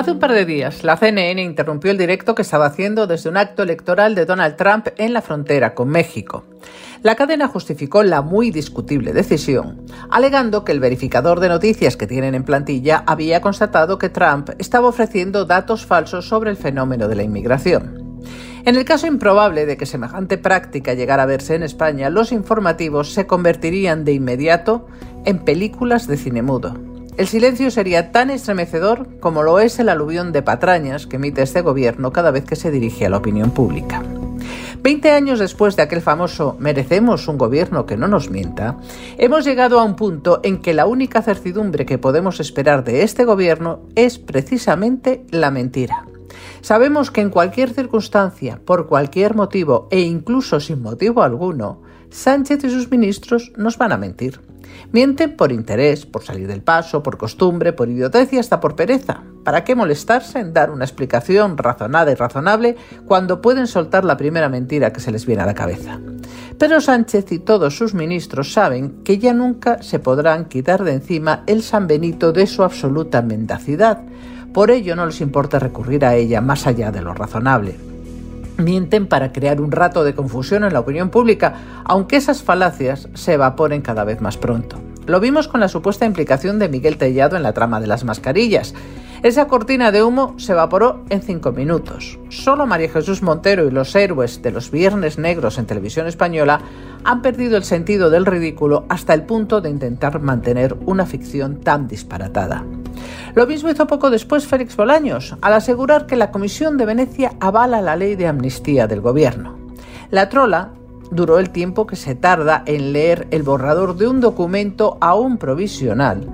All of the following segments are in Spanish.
Hace un par de días, la CNN interrumpió el directo que estaba haciendo desde un acto electoral de Donald Trump en la frontera con México. La cadena justificó la muy discutible decisión, alegando que el verificador de noticias que tienen en plantilla había constatado que Trump estaba ofreciendo datos falsos sobre el fenómeno de la inmigración. En el caso improbable de que semejante práctica llegara a verse en España, los informativos se convertirían de inmediato en películas de cine mudo. El silencio sería tan estremecedor como lo es el aluvión de patrañas que emite este gobierno cada vez que se dirige a la opinión pública. Veinte años después de aquel famoso merecemos un gobierno que no nos mienta, hemos llegado a un punto en que la única certidumbre que podemos esperar de este gobierno es precisamente la mentira. Sabemos que en cualquier circunstancia, por cualquier motivo e incluso sin motivo alguno, Sánchez y sus ministros nos van a mentir. Mienten por interés, por salir del paso, por costumbre, por idiotez y hasta por pereza. ¿Para qué molestarse en dar una explicación razonada y razonable cuando pueden soltar la primera mentira que se les viene a la cabeza? Pero Sánchez y todos sus ministros saben que ya nunca se podrán quitar de encima el San Benito de su absoluta mendacidad. Por ello no les importa recurrir a ella más allá de lo razonable mienten para crear un rato de confusión en la opinión pública, aunque esas falacias se evaporen cada vez más pronto. Lo vimos con la supuesta implicación de Miguel Tellado en la trama de las mascarillas. Esa cortina de humo se evaporó en cinco minutos. Solo María Jesús Montero y los héroes de los Viernes Negros en televisión española han perdido el sentido del ridículo hasta el punto de intentar mantener una ficción tan disparatada. Lo mismo hizo poco después Félix Bolaños, al asegurar que la Comisión de Venecia avala la ley de amnistía del gobierno. La trola duró el tiempo que se tarda en leer el borrador de un documento aún provisional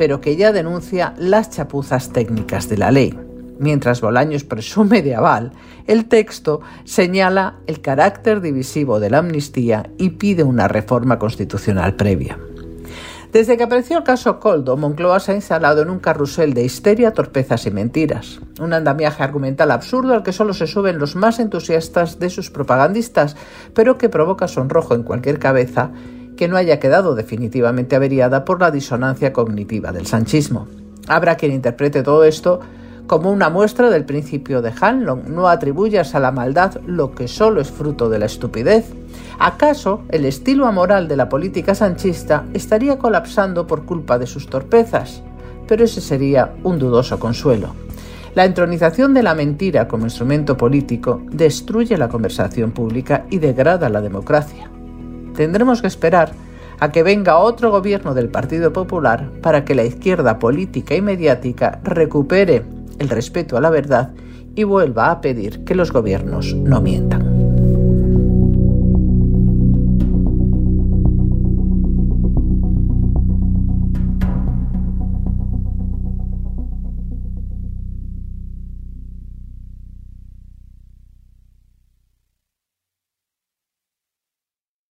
pero que ya denuncia las chapuzas técnicas de la ley. Mientras Bolaños presume de aval, el texto señala el carácter divisivo de la amnistía y pide una reforma constitucional previa. Desde que apareció el caso Coldo, Moncloa se ha instalado en un carrusel de histeria, torpezas y mentiras. Un andamiaje argumental absurdo al que solo se suben los más entusiastas de sus propagandistas, pero que provoca sonrojo en cualquier cabeza que no haya quedado definitivamente averiada por la disonancia cognitiva del sanchismo. Habrá quien interprete todo esto como una muestra del principio de Hanlon, no atribuyas a la maldad lo que solo es fruto de la estupidez. ¿Acaso el estilo amoral de la política sanchista estaría colapsando por culpa de sus torpezas? Pero ese sería un dudoso consuelo. La entronización de la mentira como instrumento político destruye la conversación pública y degrada la democracia tendremos que esperar a que venga otro gobierno del Partido Popular para que la izquierda política y mediática recupere el respeto a la verdad y vuelva a pedir que los gobiernos no mientan.